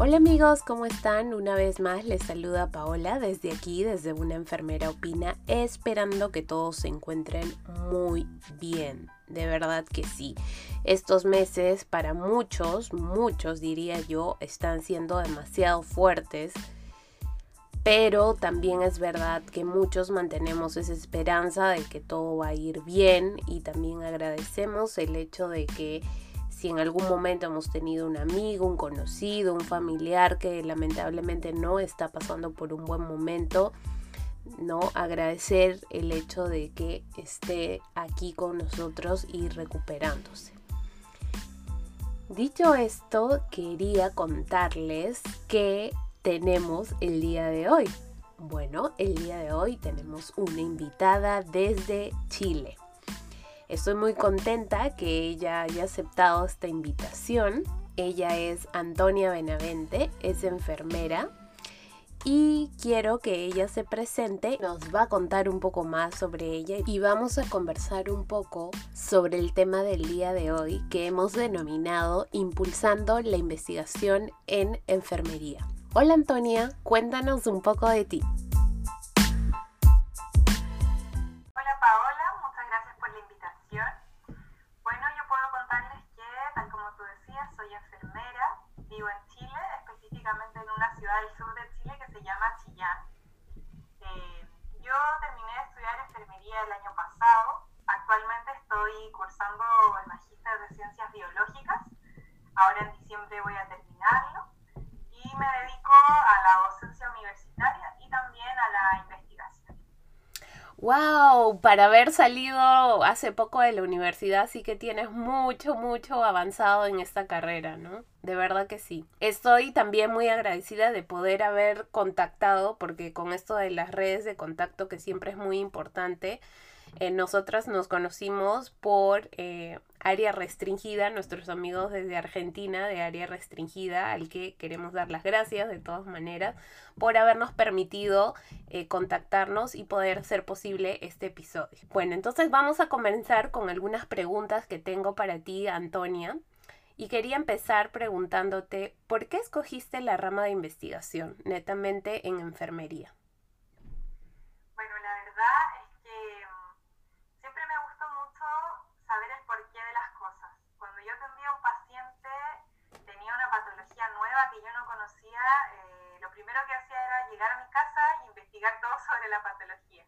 Hola amigos, ¿cómo están? Una vez más les saluda Paola desde aquí, desde una enfermera opina, esperando que todos se encuentren muy bien. De verdad que sí. Estos meses para muchos, muchos diría yo, están siendo demasiado fuertes. Pero también es verdad que muchos mantenemos esa esperanza de que todo va a ir bien y también agradecemos el hecho de que si en algún momento hemos tenido un amigo, un conocido, un familiar que lamentablemente no está pasando por un buen momento, no agradecer el hecho de que esté aquí con nosotros y recuperándose. Dicho esto, quería contarles que tenemos el día de hoy. Bueno, el día de hoy tenemos una invitada desde Chile. Estoy muy contenta que ella haya aceptado esta invitación. Ella es Antonia Benavente, es enfermera y quiero que ella se presente, nos va a contar un poco más sobre ella y vamos a conversar un poco sobre el tema del día de hoy que hemos denominado Impulsando la investigación en enfermería. Hola Antonia, cuéntanos un poco de ti. El año pasado. Actualmente estoy cursando el Magíster de Ciencias Biológicas. Ahora en diciembre voy a terminarlo. Y me dedico a la docencia universitaria y también a la investigación. ¡Wow! Para haber salido hace poco de la universidad, sí que tienes mucho, mucho avanzado en esta carrera, ¿no? De verdad que sí. Estoy también muy agradecida de poder haber contactado, porque con esto de las redes de contacto, que siempre es muy importante, eh, nosotras nos conocimos por eh, área restringida, nuestros amigos desde Argentina de área restringida, al que queremos dar las gracias de todas maneras por habernos permitido eh, contactarnos y poder hacer posible este episodio. Bueno, entonces vamos a comenzar con algunas preguntas que tengo para ti, Antonia. Y quería empezar preguntándote, ¿por qué escogiste la rama de investigación, netamente en enfermería? Bueno, la verdad es que mm, siempre me gustó mucho saber el porqué de las cosas. Cuando yo atendía a un paciente, tenía una patología nueva que yo no eh, lo primero que hacía era llegar a mi casa e investigar todo sobre la patología.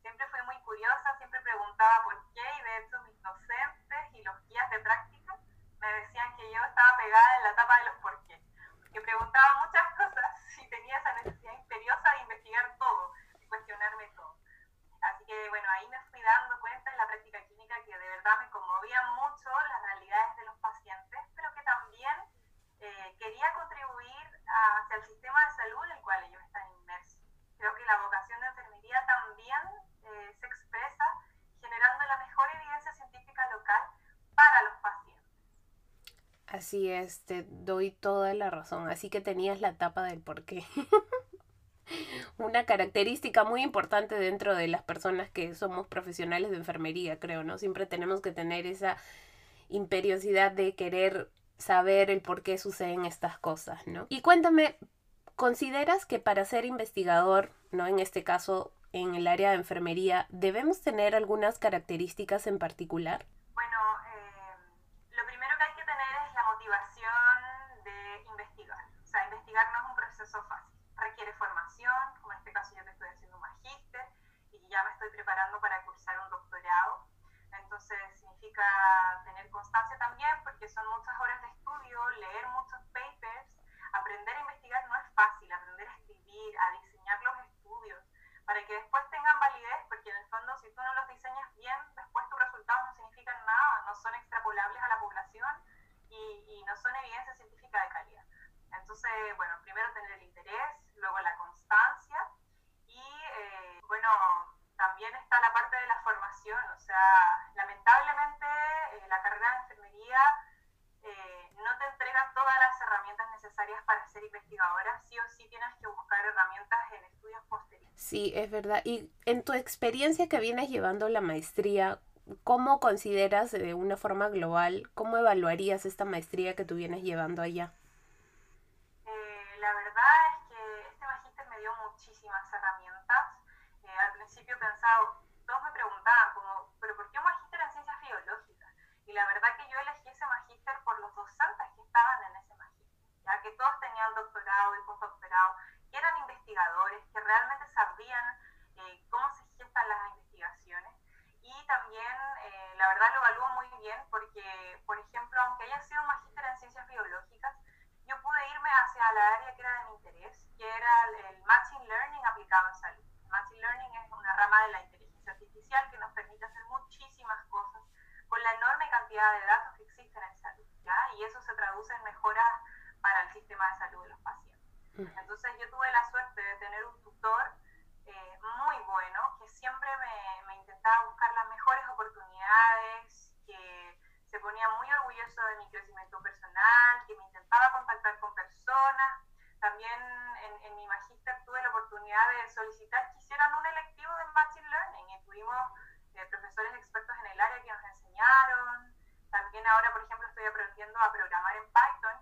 Siempre fui muy curiosa, siempre preguntaba por qué y de hecho mis docentes y los guías de práctica me decían que yo estaba pegada en la tapa de los por qué, porque preguntaba muchas cosas y tenía esa necesidad imperiosa de investigar todo, y cuestionarme todo. Así que bueno, ahí me fui dando cuenta en la práctica clínica que de verdad me conmovían mucho las realidades de los pacientes, pero que también eh, quería contribuir hacia el sistema de salud en el cual ellos están inmersos. Creo que la vocación de enfermería también eh, se expresa generando la mejor evidencia científica local para los pacientes Así es, te doy toda la razón. Así que tenías la tapa del porqué. Una característica muy importante dentro de las personas que somos profesionales de enfermería, creo, ¿no? Siempre tenemos que tener esa imperiosidad de querer saber el por qué suceden estas cosas, ¿no? Y cuéntame, ¿consideras que para ser investigador, ¿no? En este caso, en el área de enfermería, debemos tener algunas características en particular? Bueno, motivación de investigar. O sea, investigar no es un proceso fácil. Requiere formación, como en este caso yo que estoy haciendo un magíster y ya me estoy preparando para cursar un doctorado. Entonces significa tener constancia también porque son muchas horas de estudio, leer muchos papers, aprender a investigar no es fácil, aprender a escribir, a diseñar los estudios, para que después tengan validez, porque en el fondo si tú no los diseñas bien, después tus resultados no significan nada, no son extrapolables a la población y, no son evidencia científica de calidad. Entonces, bueno, primero tener el interés, luego la constancia y, eh, bueno, también está la parte de la formación. O sea, lamentablemente eh, la carrera de enfermería eh, no te entrega todas las herramientas necesarias para ser investigadora. Sí o sí tienes que buscar herramientas en estudios posteriores. Sí, es verdad. Y en tu experiencia que vienes llevando la maestría, ¿cómo consideras de una forma global, cómo evaluarías esta maestría que tú vienes llevando allá? Pensado, todos me preguntaban como, pero ¿por qué un magíster en ciencias biológicas? Y la verdad que yo elegí ese magíster por los docentes que estaban en ese magíster, ya que todos tenían doctorado y postdoctorado, que eran investigadores, que realmente sabían eh, cómo se gestan las investigaciones. Y también, eh, la verdad, lo evalúo muy bien porque, por ejemplo, aunque haya sido un magíster en ciencias biológicas, yo pude irme hacia la área que era de mi interés, que era el, Machine Learning aplicado en salud. Learning es una rama de la inteligencia artificial que nos permite hacer muchísimas cosas con la enorme cantidad de datos que existen en salud, ¿ya? Y eso se traduce en mejoras para el sistema de salud de los pacientes. Entonces yo tuve la suerte de tener un tutor eh, muy bueno que siempre me, me intentaba buscar las mejores oportunidades, que se ponía muy orgulloso de mi crecimiento personal, que me intentaba contactar con personas. También en, en mi magíster tuve la oportunidad de solicitar que hicieran un electivo de Machine Learning y tuvimos eh, profesores expertos en el área que nos enseñaron. También ahora, por ejemplo, estoy aprendiendo a programar en Python,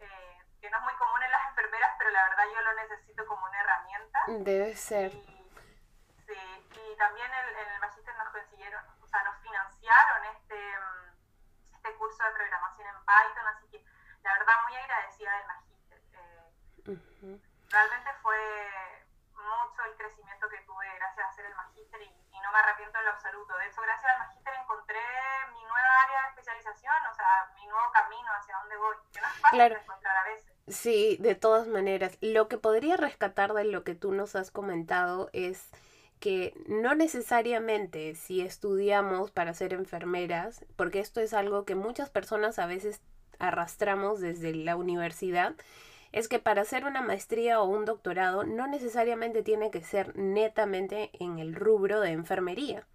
eh, que no es muy común en las enfermeras, pero la verdad yo lo necesito como una herramienta. Debe ser. Y, sí, y también en el, el magíster nos consiguieron, o sea, nos financiaron este... Um, este curso de programación en Python, así que la verdad muy agradecida del magíster. Eh, uh -huh. Realmente fue mucho el crecimiento que tuve gracias a hacer el magíster y, y, no me arrepiento en lo absoluto. De hecho, gracias al magíster encontré mi nueva área de especialización, o sea, mi nuevo camino hacia dónde voy, que no es fácil claro. de encontrar a veces. Sí, de todas maneras. Lo que podría rescatar de lo que tú nos has comentado es que no necesariamente si estudiamos para ser enfermeras, porque esto es algo que muchas personas a veces arrastramos desde la universidad, es que para hacer una maestría o un doctorado no necesariamente tiene que ser netamente en el rubro de enfermería,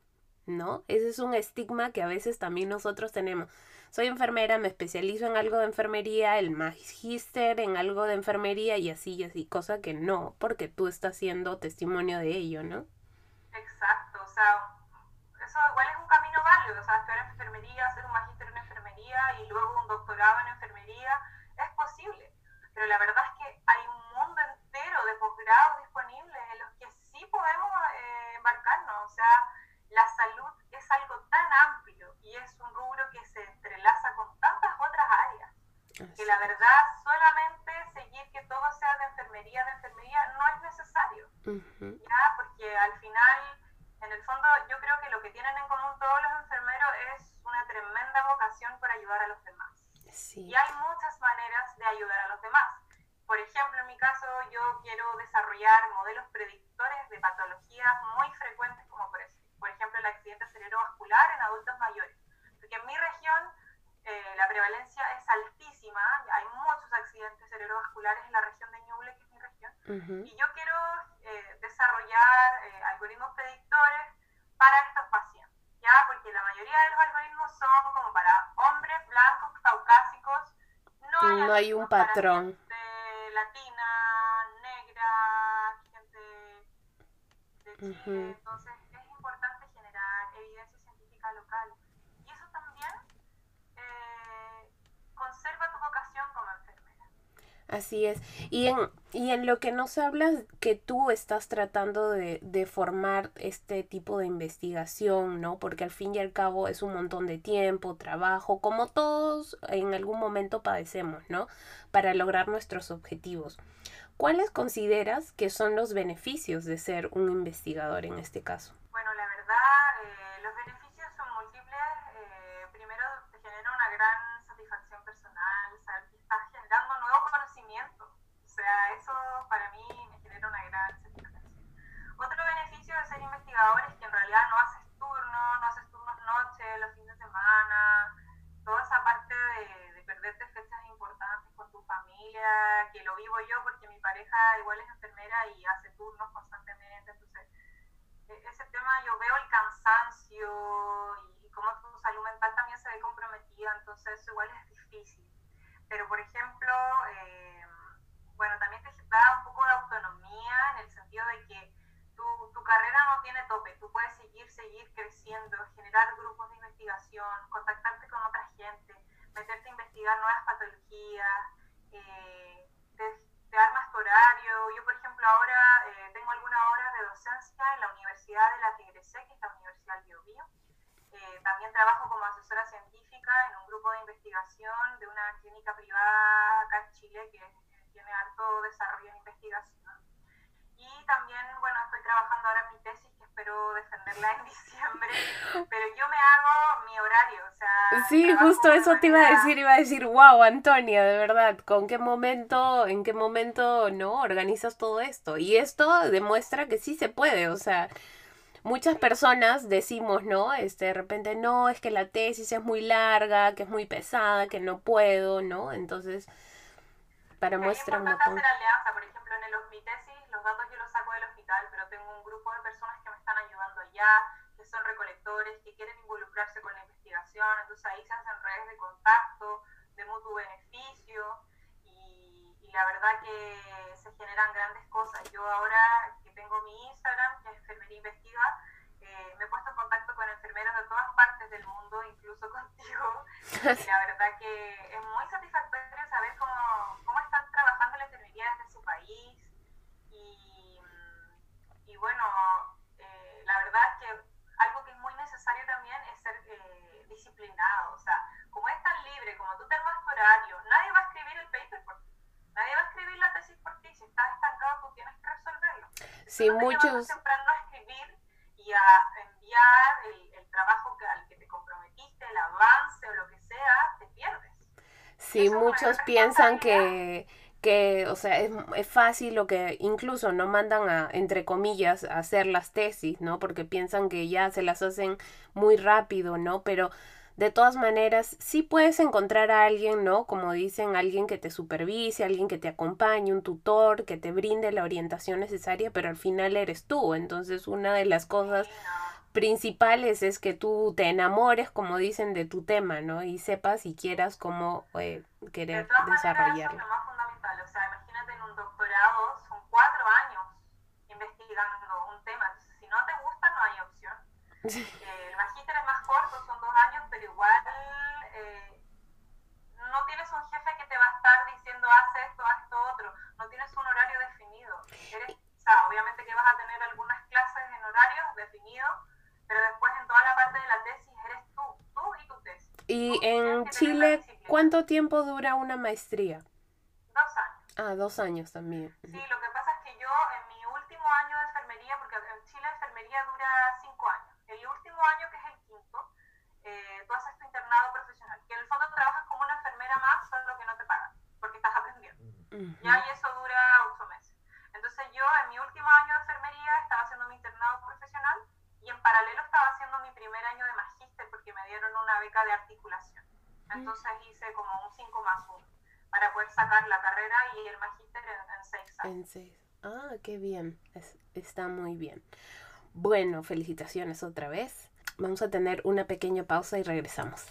¿no? Ese es un estigma que a veces también nosotros tenemos. Soy enfermera, me especializo en algo de enfermería, el magíster en algo de enfermería y así y así, cosa que no, porque tú estás siendo testimonio de ello, ¿no? Exacto, o sea, eso igual es un camino válido, o sea, estudiar enfermería, hacer un magíster en enfermería y luego un doctorado en enfermería, pero la verdad es que hay un mundo entero de posgrados disponibles en los que sí podemos eh, embarcarnos, o sea, la salud es algo tan amplio y es un rubro que se entrelaza con tantas otras áreas, que la verdad solamente seguir que todo sea de enfermería, de enfermería, no es necesario, uh -huh. ¿ya? Porque al final, en el fondo, yo creo que lo que tienen en común todos los enfermeros es una tremenda vocación por ayudar a los demás. Sí. Y hay muchas maneras de ayudar a los demás. Por ejemplo, en mi caso, yo quiero desarrollar modelos predictores de patologías muy frecuentes, como por, por ejemplo el accidente cerebrovascular en adultos mayores. Porque en mi región eh, la prevalencia es altísima, hay muchos accidentes cerebrovasculares en la región de Ñuble, que es mi región, uh -huh. y yo quiero eh, desarrollar eh, algoritmos predictores para estos pacientes, ¿ya? Porque la mayoría de los algoritmos son como para hombres blancos, caucásicos, no hay, no hay un patrón. Uh -huh. entonces es importante generar evidencia científica local. Y eso también eh, conserva tu vocación como enfermera. Así es. Y en, y en lo que nos hablas que tú estás tratando de, de, formar este tipo de investigación, ¿no? Porque al fin y al cabo es un montón de tiempo, trabajo, como todos en algún momento padecemos, ¿no? Para lograr nuestros objetivos. ¿Cuáles consideras que son los beneficios de ser un investigador en este caso? Bueno, la verdad, eh, los beneficios son múltiples. Eh, primero, genera una gran satisfacción personal, saber que estás generando nuevo conocimiento. O sea, eso para mí me genera una gran satisfacción. Otro beneficio de ser investigador es que en realidad no haces turnos, no haces turnos noche, los fines de semana, toda esa parte de, de perderte fechas importantes con tu familia, que lo vivo yo porque mi pareja igual es enfermera y hace turnos constantemente, entonces ese tema yo veo el cansancio y, y cómo tu salud mental también se ve comprometida, entonces eso igual es difícil. Pero por ejemplo, eh, bueno, también te da un poco de autonomía en el sentido de que tu, tu carrera no tiene tope, tú puedes seguir, seguir creciendo, generar grupos de investigación, contactarte con otra gente, meterte a investigar nuevas patologías, eh, te, te armas tu horario. Yo, por ejemplo, ejemplo, ahora eh, tengo algunas horas de docencia en la Universidad de la Tigresé, que es la Universidad del Biobío. Eh, también trabajo como asesora científica en un grupo de investigación de una clínica privada acá en Chile que tiene harto desarrollo en investigación. Y también, bueno, estoy trabajando ahora en mi tesis que espero defenderla en diciembre, pero yo me hago mi horario, o sea... Sí, justo eso te iba a decir, iba a decir, wow, Antonia, de verdad, ¿con qué momento, en qué momento, no, organizas todo esto? Y esto demuestra que sí se puede, o sea, muchas personas decimos, ¿no? Este, de repente, no, es que la tesis es muy larga, que es muy pesada, que no puedo, ¿no? Entonces, para muestra una... hacer alianza, por ejemplo, en el, mi tesis, los datos yo los saco del hospital, pero tengo un grupo de personas que me están ayudando allá, que son recolectores, que quieren involucrarse con la investigación, entonces ahí se hacen redes de contacto, de mutuo beneficio, y, y la verdad que se generan grandes cosas. Yo ahora tengo mi Instagram, que es Enfermería Investiga, eh, me he puesto en contacto con enfermeras de todas partes del mundo, incluso contigo. Y la verdad que es muy satisfactorio saber cómo, cómo están trabajando la enfermería desde su país. Y, y bueno, eh, la verdad que algo que es muy necesario también es ser eh, disciplinado. O sea, como es tan libre, como tú te armas tu horario, nadie va a escribir el paper por ti. Nadie va a escribir la tesis por ti. Si estás estancado, tú tienes que resolverlo. Sí, muchos... temprano a escribir y a enviar el, el trabajo que, al que te comprometiste, el avance o lo que sea, te pierdes. Sí, muchos piensan que que, o sea, es, es, fácil o que incluso no mandan a, entre comillas, a hacer las tesis, ¿no? Porque piensan que ya se las hacen muy rápido, ¿no? Pero de todas maneras, sí puedes encontrar a alguien, ¿no? Como dicen, alguien que te supervise, alguien que te acompañe, un tutor, que te brinde la orientación necesaria, pero al final eres tú. Entonces, una de las cosas principales es que tú te enamores, como dicen, de tu tema, ¿no? Y sepas y quieras cómo eh, querer de desarrollarlo. Es lo más fundamental. O sea, imagínate en un doctorado, son cuatro años investigando un tema. Si no te gusta, no hay opción. Eh, el magíster es más corto, son dos años, pero igual eh, no tienes un jefe que te va a estar diciendo haz esto, haz esto otro. No tienes un horario definido. Eres, o sea, obviamente que vas a tener algunas clases en horarios definidos, pero después en toda la parte de la tesis eres tú, tú y tu tesis. Y en Chile, ¿cuánto tiempo dura una maestría? Dos años. Ah, dos años también. Sí, lo que pasa es que yo en mi último año de enfermería, porque en Chile enfermería dura cinco años, el último año, que es el eh, tú haces tu internado profesional, que en el fondo trabajas como una enfermera más, solo que no te pagan, porque estás aprendiendo. Ya, y eso dura ocho meses. Entonces yo en mi último año de enfermería estaba haciendo mi internado profesional y en paralelo estaba haciendo mi primer año de magíster porque me dieron una beca de articulación. Entonces hice como un 5 más 1 para poder sacar la carrera y el magíster en, en seis años. En seis. Ah, qué bien. Es, está muy bien. Bueno, felicitaciones otra vez. Vamos a tener una pequeña pausa y regresamos.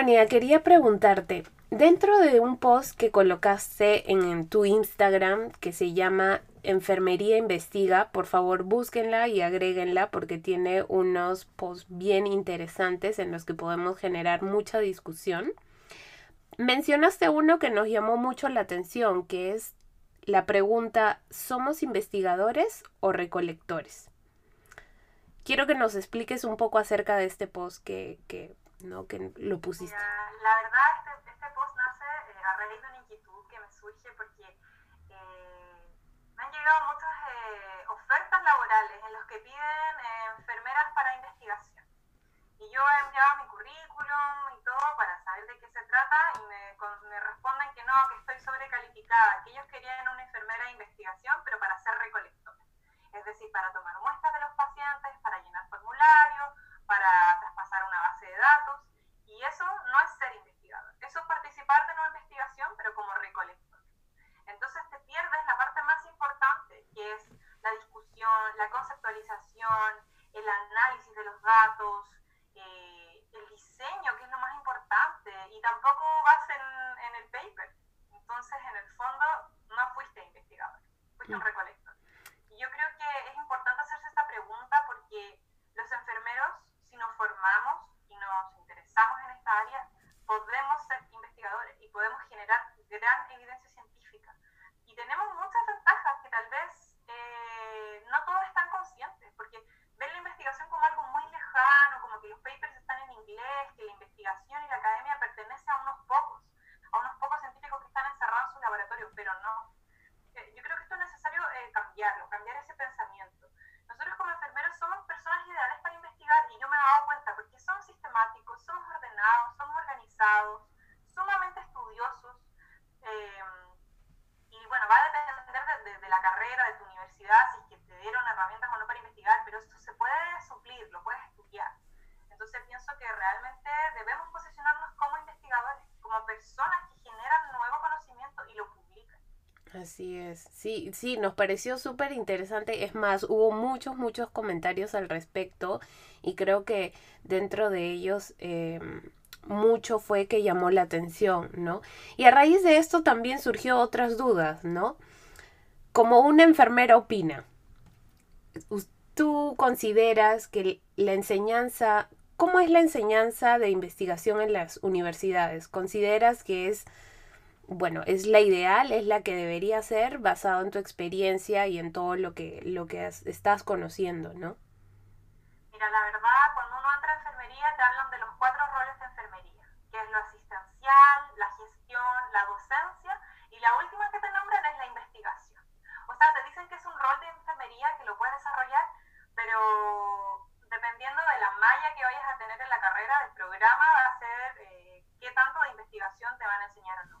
Antonia, quería preguntarte, dentro de un post que colocaste en, en, tu Instagram que se llama Enfermería Investiga, por favor búsquenla y agréguenla porque tiene unos posts bien interesantes en los que podemos generar mucha discusión. Mencionaste uno que nos llamó mucho la atención, que es la pregunta, ¿somos investigadores o recolectores? Quiero que nos expliques un poco acerca de este post que, que ¿no? Que lo pusiste. Mira, la verdad, este, este post nace eh, a raíz de una inquietud que me surge porque eh, me han llegado muchas eh, ofertas laborales en los que piden enfermeras para investigación. Y yo he enviado mi currículum y todo para saber de qué se trata y me, con, me responden que no, que estoy sobrecalificada, que ellos querían una enfermera de investigación, pero para ser recolector. Es decir, para tomar muestras de los pacientes, para llenar formularios, para datos, y eso no es ser investigador, eso es participar de una investigación, pero como recolector. Entonces te pierdes la parte más importante, que es la discusión, la conceptualización, el análisis de los datos, eh, el diseño, que es lo más importante, y tampoco vas en, en el paper. Entonces, en el fondo, no fuiste investigador, fuiste un recolector. Así es, sí, sí, nos pareció súper interesante. Es más, hubo muchos, muchos comentarios al respecto y creo que dentro de ellos em, mucho fue que llamó la atención, ¿no? Y a raíz de esto también surgió otras dudas, ¿no? Como una enfermera opina, ¿tú consideras que la enseñanza, cómo es la enseñanza de investigación en las universidades? ¿Consideras que es bueno, es la ideal, es la que debería ser basado en tu experiencia y en todo lo que, lo que estás conociendo, ¿no? Mira, la verdad, cuando uno entra a enfermería te hablan de los cuatro roles de enfermería, que es lo asistencial, la gestión, la docencia y la última que te nombran es la investigación. O sea, te dicen que es un rol de enfermería que lo puedes desarrollar, pero dependiendo de la malla que vayas a tener en la carrera, el programa va a ser eh, qué tanto de investigación te van a enseñar o no.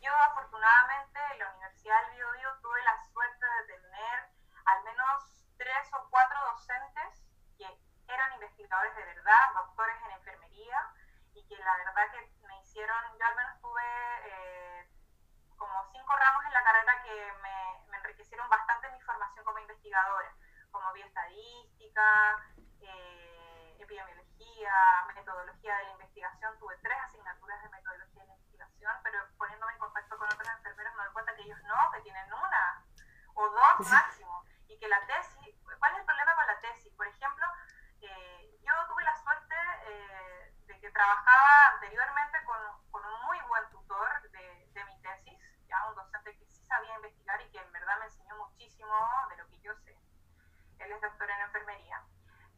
Yo afortunadamente en la Universidad del Biobío tuve la suerte de tener al menos tres o cuatro docentes que eran investigadores de verdad, doctores en enfermería, y que la verdad que me hicieron, yo al menos tuve eh, como cinco ramos en la carrera que me, me, enriquecieron bastante mi formación como investigadora, como bioestadística, eh, epidemiología, metodología de la investigación, tuve tres asignaturas de metodología de la investigación, pero poniéndome en contacto con otros enfermeros me doy cuenta que ellos no, que tienen una o dos máximo, y que la tesis, ¿cuál es el problema con la tesis? Por ejemplo, eh, yo tuve la suerte eh, de que trabajaba anteriormente con, con, un muy buen tutor de, de mi tesis, ya un docente que sí sabía investigar y que en verdad me enseñó muchísimo de lo que yo sé. Él es doctor en enfermería.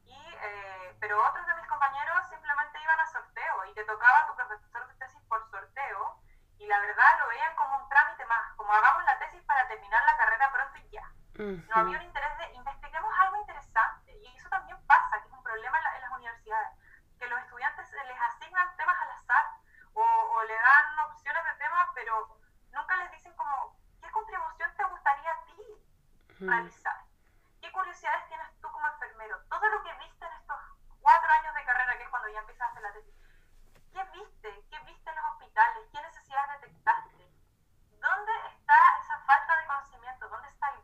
Y, eh, pero otros de mis compañeros simplemente iban a sorteo y te tocaba tu profesor de tesis por sorteo y la verdad lo veían como un trámite más, como hagamos la tesis para terminar la carrera pronto y ya. No había un interés de investiguemos algo interesante y eso también pasa, que es un problema en, las universidades, que los estudiantes les asignan temas al azar o, o le dan opciones de temas, pero nunca les dicen como, ¿qué contribución te gustaría a ti realizar? ¿Qué curiosidades tienes tú como enfermero? Todo lo que viste en estos cuatro años de carrera, que es cuando ya empiezas a hacer la tesis, ¿qué viste? ¿Qué viste en los hospitales? ¿Qué necesidades detectaste? ¿Dónde está esa falta de conocimiento? ¿Dónde está el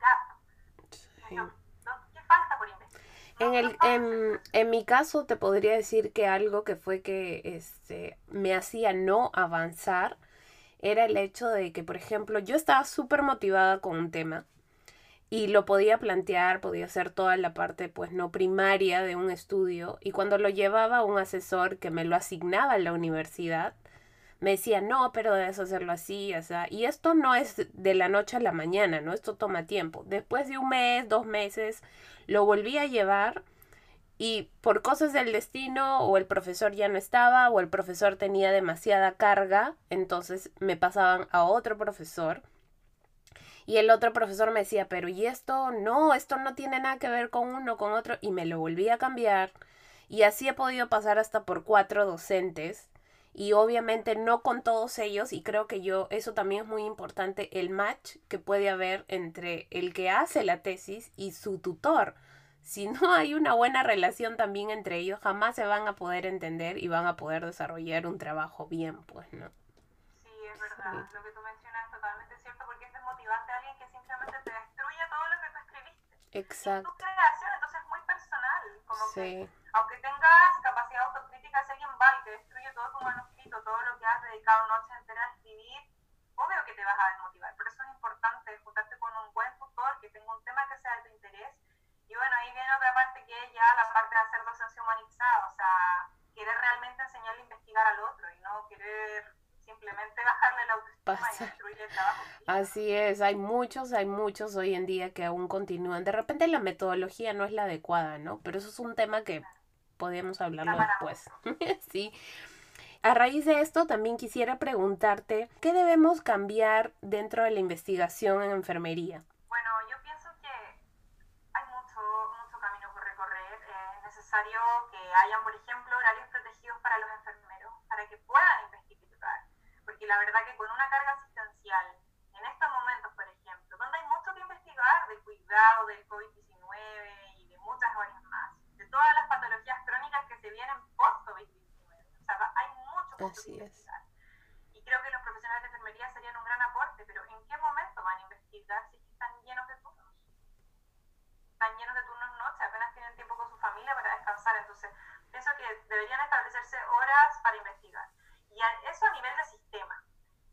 ¿Qué falta por investigar? En, el, en, en, mi caso te podría decir que algo que fue que este, me hacía no avanzar era el hecho de que, por ejemplo, yo estaba súper motivada con un tema y lo podía plantear, podía hacer toda la parte pues no primaria de un estudio y cuando lo llevaba a un asesor que me lo asignaba en la universidad, me decía, no, pero debes hacerlo así, o sea, y esto no es de la noche a la mañana, ¿no? Esto toma tiempo. Después de un mes, dos meses, lo volví a llevar y por cosas del destino o el profesor ya no estaba o el profesor tenía demasiada carga, entonces me pasaban a otro profesor y el otro profesor me decía, pero ¿y esto? No, esto no tiene nada que ver con uno, con otro. Y me lo volví a cambiar. Y así he podido pasar hasta por cuatro docentes. Y obviamente no con todos ellos. Y creo que yo, eso también es muy importante, el match que puede haber entre el que hace la tesis y su tutor. Si no hay una buena relación también entre ellos, jamás se van a poder entender y van a poder desarrollar un trabajo bien, pues, ¿no? Sí, es verdad. Lo que tú mencionas es totalmente cierto porque es desmotivante a alguien que simplemente te destruye todo lo que tú escribiste. Exacto. Es tu creación, entonces es muy personal. Como sí. que, aunque tengas capacidad autocrítica, si alguien va y te destruye todo tu manuscrito, todo lo que has dedicado noches enteras a escribir, obvio que te vas a desmotivar. Por eso es importante juntarte con un buen tutor que tenga un tema que sea de tu interés. Y bueno, ahí viene otra parte que es ya la parte de hacer docencia humanizada, o sea, querer realmente enseñarle a investigar al otro y no querer simplemente bajarle la autoestima y destruir el trabajo. Así es, hay muchos, hay muchos hoy en día que aún continúan. De repente la metodología no es la adecuada, ¿no? Pero eso es un tema que podemos hablarlo después. sí. A raíz de esto, también quisiera preguntarte, ¿qué debemos cambiar dentro de la investigación en enfermería? Bueno, yo pienso que hay mucho, mucho camino por recorrer. Es necesario que hayan, por ejemplo, horarios protegidos para los enfermeros, para que puedan investigar. Porque la verdad que con una carga asistencial, en estos momentos, por ejemplo, donde hay mucho que investigar del cuidado del COVID-19 y de muchas varias más, de todas las patologías que se vienen post-COVID-19. O sea, hay mucho, que investigar. Y creo que los profesionales de enfermería serían un gran aporte, pero ¿en qué momento van a investir hospital si están llenos de turnos. Están llenos de turnos noche, apenas tienen tiempo con su familia para descansar. Entonces, pienso que deberían establecerse horas para investigar. Y eso a nivel de sistema.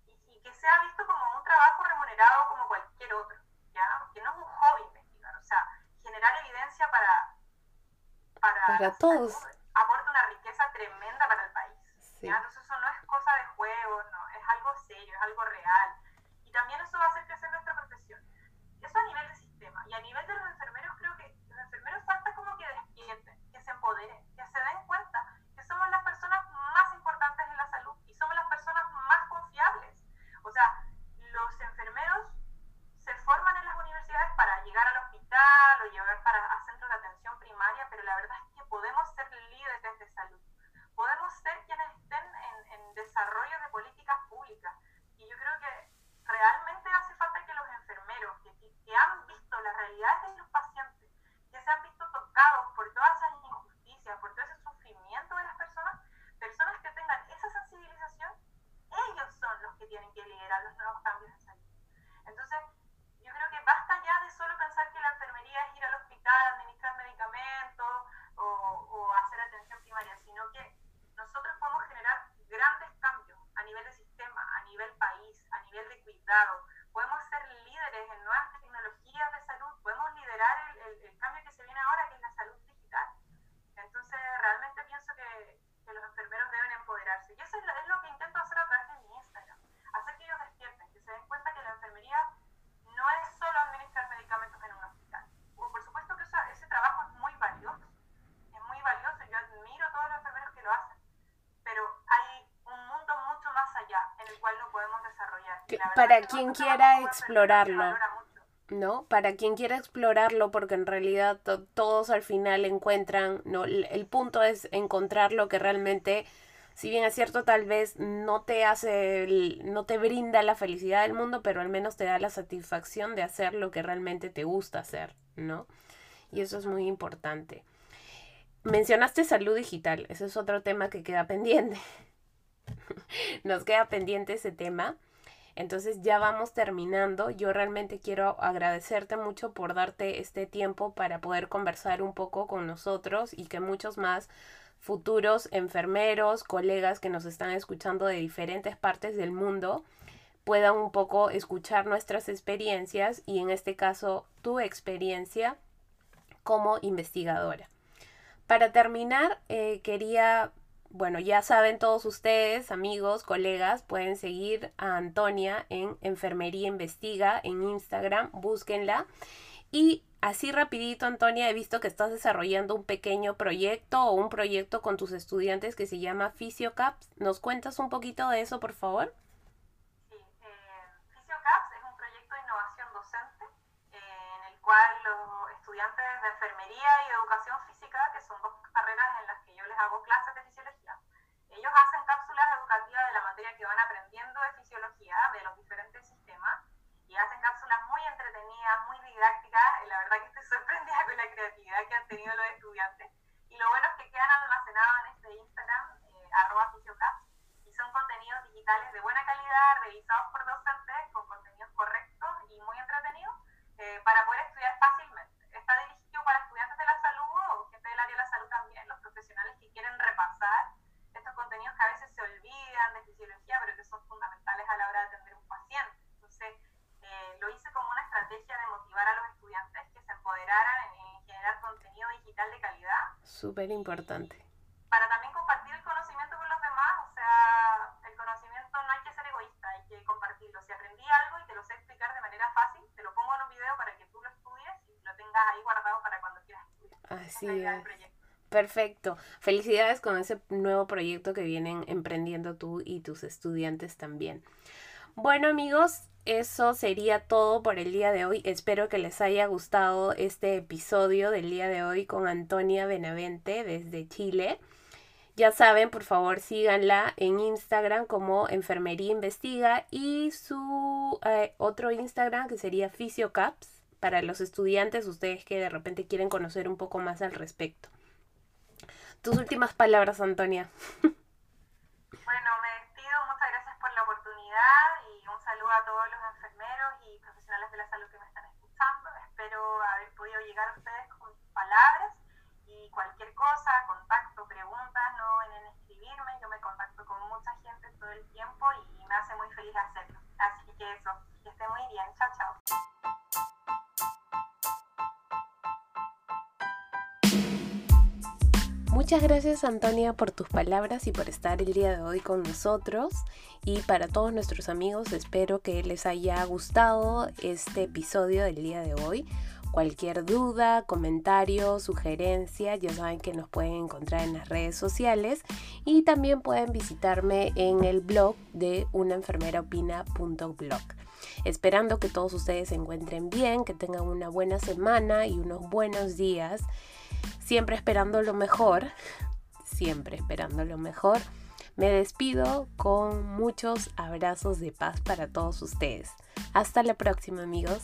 Y, que sea visto como un trabajo remunerado como cualquier otro, ¿ya? Que no es un hobby investigar, o sea, generar evidencia para... Para, para todos. aporta una riqueza tremenda para el país. Entonces eso no es cosa de juego, no, es algo serio, es algo real. Y también eso va a hacer crecer nuestra profesión. Eso a nivel de sistema. Y a nivel de los enfermeros, creo que los enfermeros falta como que despierten, que se empoderen, que se den cuenta que somos las personas más importantes en la salud y somos las personas más confiables. O sea, los enfermeros se forman en las universidades para llegar al hospital o llegar para, a centros de atención primaria, pero la verdad es que podemos ser líderes de salud podemos ser quienes estén en, en desarrollo de políticas públicas. Y yo creo que realmente hace falta que los enfermeros, que, que, han visto las realidades de los pacientes, que se han visto tocados por todas esas injusticias, por todo ese sufrimiento de las personas, personas que tengan esa sensibilización, ellos son los que tienen que liderar los nuevos cambios de salud. Entonces, yo creo que basta ya de solo pensar que la enfermería es ir al hospital, administrar medicamentos o, o hacer atención primaria, sino que nosotros podemos generar grandes cambios a nivel de sistema, a nivel país, a nivel de cuidado. Podemos ser líderes en nuevas tecnologías de salud, podemos liderar el, el, cambio que se viene ahora, que es la salud digital. Entonces, realmente pienso que, que los enfermeros deben empoderarse. Y eso es lo, es lo que intento hacer a través de mi Instagram. Hacer que ellos despierten, que se den cuenta que la enfermería no es solo administrar medicamentos en un hospital. O por supuesto que ese trabajo es muy valioso. Es muy valioso. Yo admiro a todos los enfermeros que lo hacen pero hay un mundo mucho más allá en el cual no podemos Para quien quiera explorarlo. ¿no? Para quien quiera explorarlo, porque en realidad todos al final encuentran, ¿no? El, punto es encontrar lo que realmente, si bien es cierto, tal vez no te hace, no te brinda la felicidad del mundo, pero al menos te da la satisfacción de hacer lo que realmente te gusta hacer, ¿no? Y eso es muy importante. Mencionaste salud digital, ese es otro tema que queda pendiente. Nos queda pendiente ese tema. Entonces ya vamos terminando. Yo realmente quiero agradecerte mucho por darte este tiempo para poder conversar un poco con nosotros y que muchos más futuros enfermeros, colegas que nos están escuchando de diferentes partes del mundo puedan un poco escuchar nuestras experiencias y en este caso tu experiencia como investigadora. Para terminar, eh, quería, bueno, ya saben todos ustedes, amigos, colegas, pueden seguir a Antonia en Enfermería Investiga en Instagram, búsquenla. Y así rapidito, Antonia, he visto que estás desarrollando un pequeño proyecto o un proyecto con tus estudiantes que se llama Fisiocaps. ¿Nos cuentas un poquito de eso, por favor? Sí, eh, Fisiocaps es un proyecto de innovación docente eh, en el cual los estudiantes de enfermería y educación física, que son dos carreras en las que yo les hago clases de fisiología, ellos hacen cápsulas educativas de la materia que van aprendiendo de fisiología, de los diferentes sistemas, y hacen cápsulas muy entretenidas, muy didácticas. La verdad que estoy sorprendida con la creatividad que han tenido los estudiantes. Y lo bueno es que quedan almacenados en este Instagram, eh, arroba fisiocaps, y son contenidos digitales de buena calidad, revisados por docentes, con contenidos correctos y muy entretenidos, eh, para poder estudiar fácilmente está dirigido para estudiantes de la salud o gente del área de la salud también, los profesionales que quieren repasar estos contenidos que a veces se olvidan de fisiología, pero que son fundamentales a la hora de atender un paciente. Entonces, eh, lo hice como una estrategia de motivar a los estudiantes que se empoderaran en, generar contenido digital de calidad. Importante. Para también compartir el conocimiento con los demás, o sea, el conocimiento no hay que ser egoísta, hay que compartirlo. Si aprendí algo y te lo sé explicar de manera fácil, te lo pongo en un video para que tú lo estudies lo tengas ahí guardado para cuando quieras Así es. Perfecto. Felicidades con ese nuevo proyecto que vienen emprendiendo tú y tus estudiantes también. Bueno amigos, eso sería todo por el día de hoy. Espero que les haya gustado este episodio del día de hoy con Antonia Benavente desde Chile. Ya saben, por favor, síganla en Instagram como Enfermería Investiga y su eh, otro Instagram que sería Fisiocaps para los estudiantes, ustedes que de repente quieren conocer un poco más al respecto. Tus últimas palabras, Antonia. todos los enfermeros y profesionales de la salud que me están escuchando. Espero haber podido llegar a ustedes con palabras y cualquier cosa, contacto, preguntas, no en escribirme. Yo me contacto con mucha gente todo el tiempo y me hace muy feliz hacerlo. Muchas gracias Antonia por tus palabras y por estar el día de hoy con nosotros. Y para todos nuestros amigos espero que les haya gustado este episodio del día de hoy. Cualquier duda, comentario, sugerencia, ya saben que nos pueden encontrar en las redes sociales y también pueden visitarme en el blog de unaenfermeraopina.blog. Esperando que todos ustedes se encuentren bien, que tengan una buena semana y unos buenos días, siempre esperando lo mejor, siempre esperando lo mejor. Me despido con muchos abrazos de paz para todos ustedes. Hasta la próxima amigos.